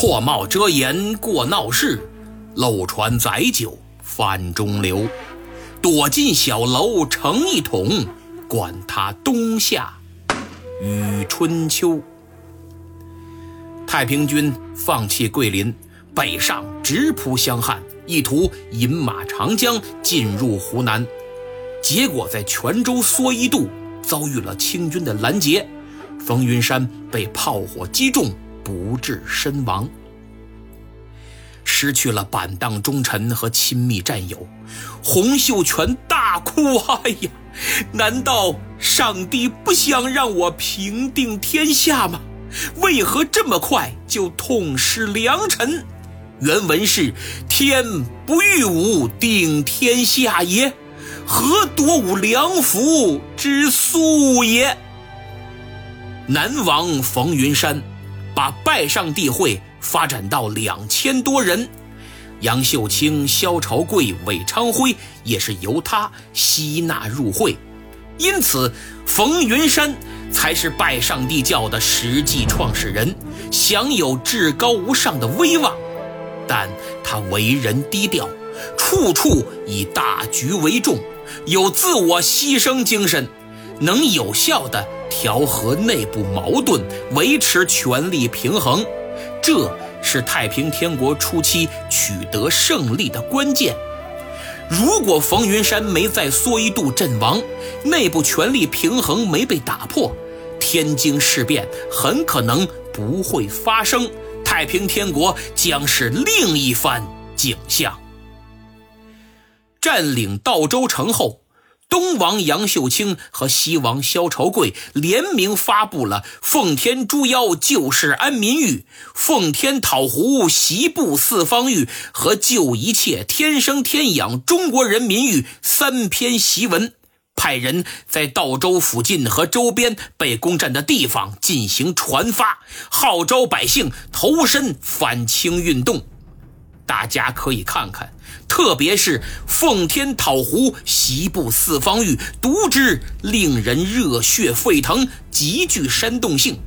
破帽遮颜过闹市，漏船载酒泛中流。躲进小楼成一统，管他冬夏与春秋。太平军放弃桂林，北上直扑湘汉，意图引马长江进入湖南。结果在泉州蓑衣渡遭遇了清军的拦截，冯云山被炮火击中，不治身亡。失去了板荡忠臣和亲密战友，洪秀全大哭：“哎呀，难道上帝不想让我平定天下吗？为何这么快就痛失良臣？”原文是：“天不欲吾定天下也，何夺吾良辅之素也？”南王冯云山把拜上帝会。发展到两千多人，杨秀清、萧朝贵、韦昌辉也是由他吸纳入会，因此冯云山才是拜上帝教的实际创始人，享有至高无上的威望。但他为人低调，处处以大局为重，有自我牺牲精神，能有效地调和内部矛盾，维持权力平衡。这是太平天国初期取得胜利的关键。如果冯云山没在蓑衣渡阵亡，内部权力平衡没被打破，天津事变很可能不会发生，太平天国将是另一番景象。占领道州城后。东王杨秀清和西王萧朝贵联名发布了“奉天诛妖，救世安民谕”“奉天讨胡，习布四方谕”和“救一切天生天养中国人民谕”三篇檄文，派人在道州附近和周边被攻占的地方进行传发，号召百姓投身反清运动。大家可以看看。特别是“奉天讨胡，袭部四方域”，读之令人热血沸腾，极具煽动性。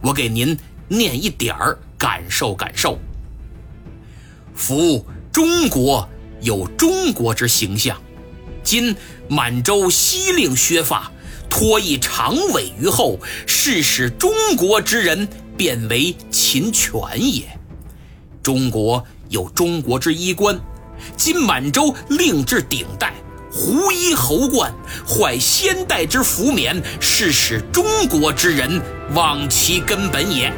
我给您念一点儿，感受感受。夫中国有中国之形象，今满洲西令削发，脱一长尾于后，是使中国之人变为秦犬也。中国有中国之衣冠。今满洲另置顶戴，胡衣侯冠，坏先代之福冕，是使中国之人忘其根本也。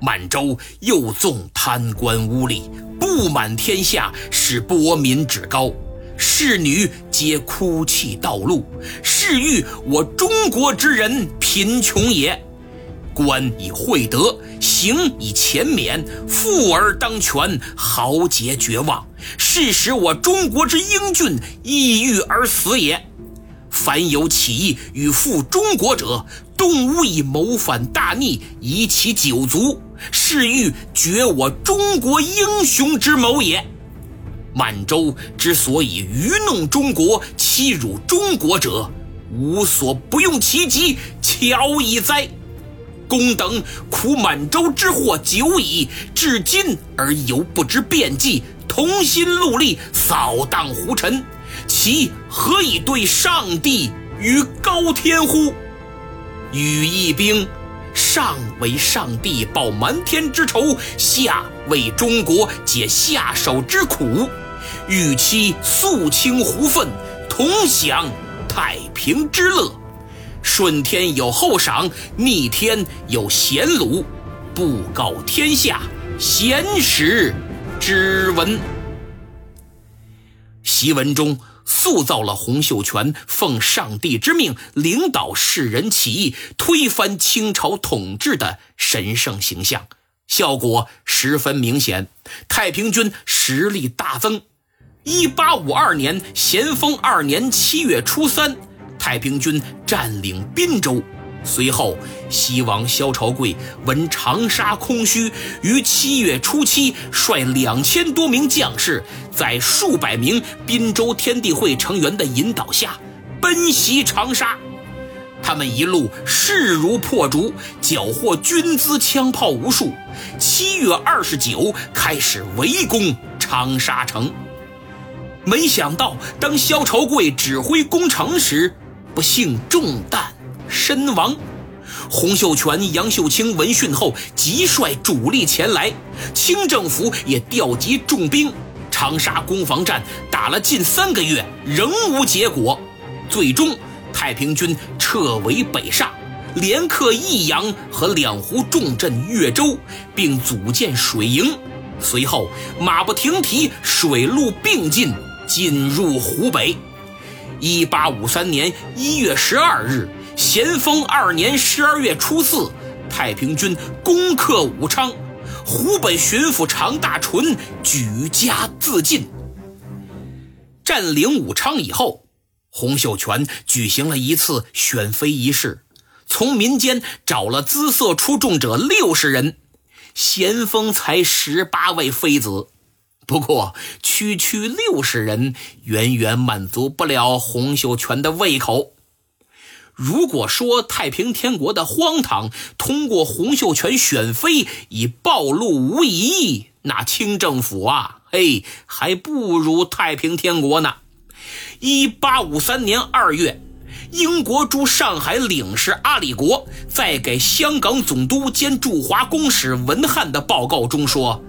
满洲又纵贪官污吏，布满天下，使国民趾高，士女皆哭泣道路，是欲我中国之人贫穷也。官以惠德，刑以钱免，富而当权，豪杰绝望，是使我中国之英俊抑郁而死也。凡有起义与复中国者，动无以谋反大逆，以其九族，是欲绝我中国英雄之谋也。满洲之所以愚弄中国、欺辱中国者，无所不用其极，巧矣哉！公等苦满洲之祸久矣，至今而犹不知变计，同心戮力扫荡胡尘，其何以对上帝与高天乎？羽翼兵，上为上帝报瞒天之仇，下为中国解下手之苦，与其肃清胡愤，同享太平之乐。顺天有厚赏，逆天有贤虏，布告天下，贤使之文。檄文中塑造了洪秀全奉上帝之命领导世人起义，推翻清朝统治的神圣形象，效果十分明显。太平军实力大增。一八五二年咸丰二年七月初三。太平军占领滨州，随后西王萧朝贵闻长沙空虚，于七月初七率两千多名将士，在数百名滨州天地会成员的引导下，奔袭长沙。他们一路势如破竹，缴获军资枪炮无数。七月二十九开始围攻长沙城。没想到，当萧朝贵指挥攻城时，不幸中弹身亡。洪秀全、杨秀清闻讯后，急率主力前来，清政府也调集重兵。长沙攻防战打了近三个月，仍无结果。最终，太平军撤围北上，连克益阳和两湖重镇越州，并组建水营。随后，马不停蹄，水陆并进，进入湖北。一八五三年一月十二日。咸丰二年十二月初四，太平军攻克武昌，湖北巡抚常大淳举家自尽。占领武昌以后，洪秀全举行了一次选妃仪式，从民间找了姿色出众者六十人，咸丰才十八位妃子。不过，区区六十人远远满足不了洪秀全的胃口。如果说太平天国的荒唐通过洪秀全选妃已暴露无遗，那清政府啊，嘿，还不如太平天国呢。一八五三年二月，英国驻上海领事阿里国在给香港总督兼驻华公使文翰的报告中说：“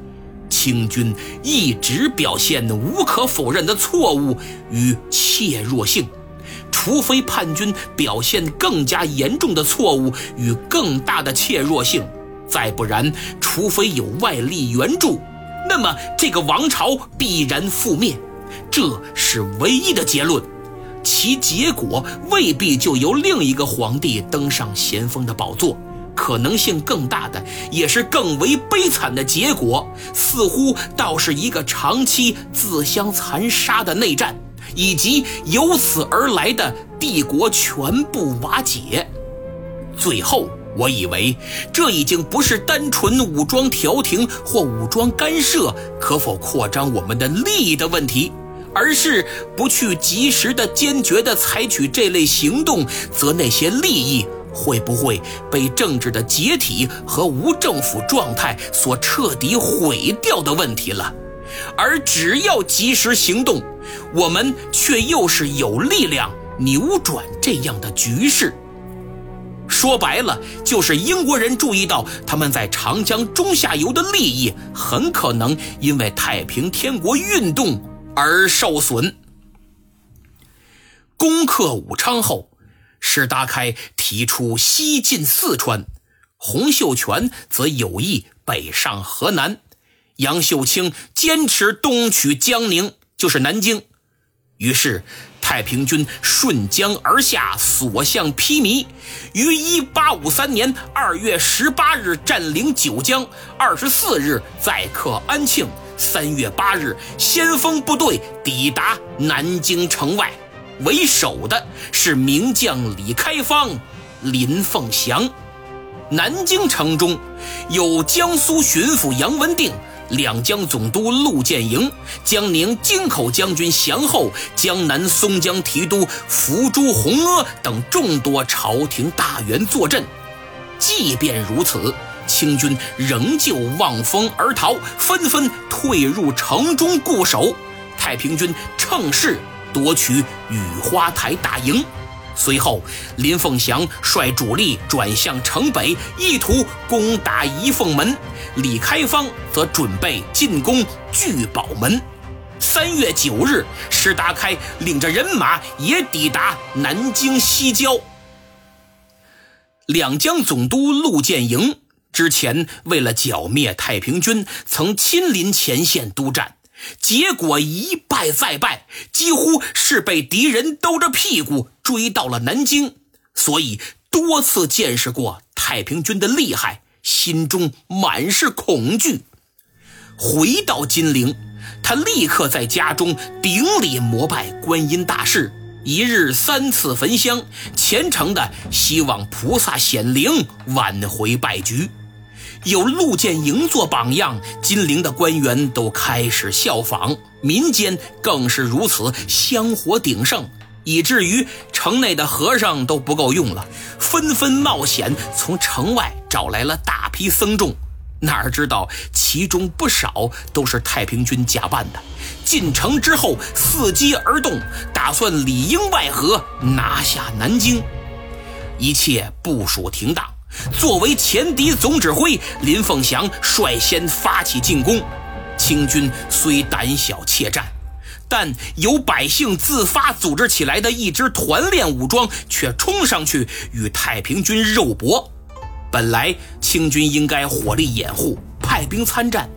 清军一直表现无可否认的错误与怯弱性。”除非叛军表现更加严重的错误与更大的怯弱性，再不然，除非有外力援助，那么这个王朝必然覆灭，这是唯一的结论。其结果未必就由另一个皇帝登上咸丰的宝座，可能性更大的，也是更为悲惨的结果，似乎倒是一个长期自相残杀的内战。以及由此而来的帝国全部瓦解。最后，我以为这已经不是单纯武装调停或武装干涉可否扩张我们的利益的问题，而是不去及时的、坚决的采取这类行动，则那些利益会不会被政治的解体和无政府状态所彻底毁掉的问题了。而只要及时行动。我们却又是有力量扭转这样的局势。说白了，就是英国人注意到他们在长江中下游的利益很可能因为太平天国运动而受损。攻克武昌后，史达开提出西进四川，洪秀全则有意北上河南，杨秀清坚持东取江宁，就是南京。于是，太平军顺江而下，所向披靡，于一八五三年二月十八日占领九江，二十四日再克安庆，三月八日先锋部队抵达南京城外，为首的是名将李开芳、林凤祥。南京城中有江苏巡抚杨文定。两江总督陆建营、江宁京口将军祥厚、江南松江提督伏诛洪阿等众多朝廷大员坐镇。即便如此，清军仍旧望风而逃，纷纷退入城中固守。太平军乘势夺取雨花台大营。随后，林凤祥率主力转向城北，意图攻打仪凤门；李开芳则准备进攻聚宝门。三月九日，石达开领着人马也抵达南京西郊。两江总督陆建营之前为了剿灭太平军，曾亲临前线督战。结果一败再败，几乎是被敌人兜着屁股追到了南京，所以多次见识过太平军的厉害，心中满是恐惧。回到金陵，他立刻在家中顶礼膜拜观音大士，一日三次焚香，虔诚的希望菩萨显灵，挽回败局。有陆建营做榜样，金陵的官员都开始效仿，民间更是如此，香火鼎盛。以至于城内的和尚都不够用了，纷纷冒险从城外找来了大批僧众。哪知道其中不少都是太平军假扮的，进城之后伺机而动，打算里应外合拿下南京。一切部署停当，作为前敌总指挥，林凤祥率先发起进攻。清军虽胆小怯战。但由百姓自发组织起来的一支团练武装，却冲上去与太平军肉搏。本来清军应该火力掩护，派兵参战，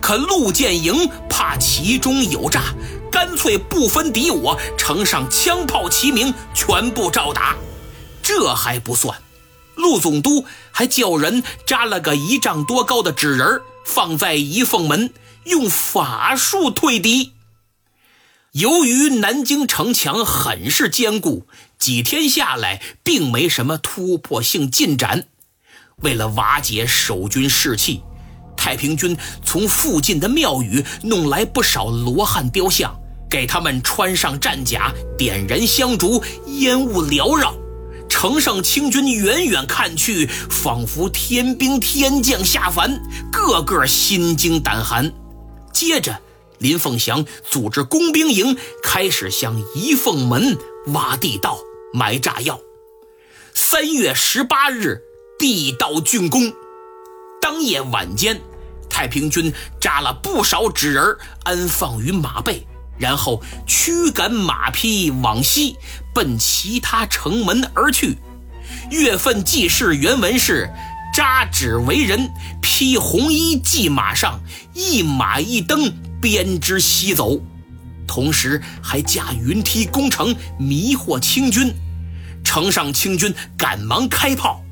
可陆建营怕其中有诈，干脆不分敌我，城上枪炮齐鸣，全部照打。这还不算，陆总督还叫人扎了个一丈多高的纸人放在仪凤门，用法术退敌。由于南京城墙很是坚固，几天下来并没什么突破性进展。为了瓦解守军士气，太平军从附近的庙宇弄来不少罗汉雕像，给他们穿上战甲，点燃香烛，烟雾缭绕。城上清军远远看去，仿佛天兵天将下凡，个个心惊胆寒。接着。林凤祥组织工兵营，开始向仪凤门挖地道、埋炸药。三月十八日，地道竣工。当夜晚间，太平军扎了不少纸人，安放于马背，然后驱赶马匹往西，奔其他城门而去。月份记事原文是：扎纸为人，披红衣系马上，一马一蹬。编织西走，同时还架云梯攻城，迷惑清军。城上清军赶忙开炮，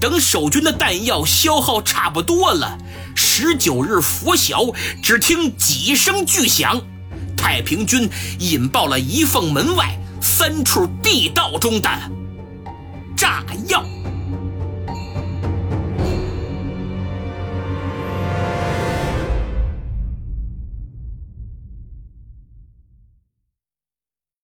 等守军的弹药消耗差不多了。十九日拂晓，只听几声巨响，太平军引爆了一凤门外三处地道中的炸药。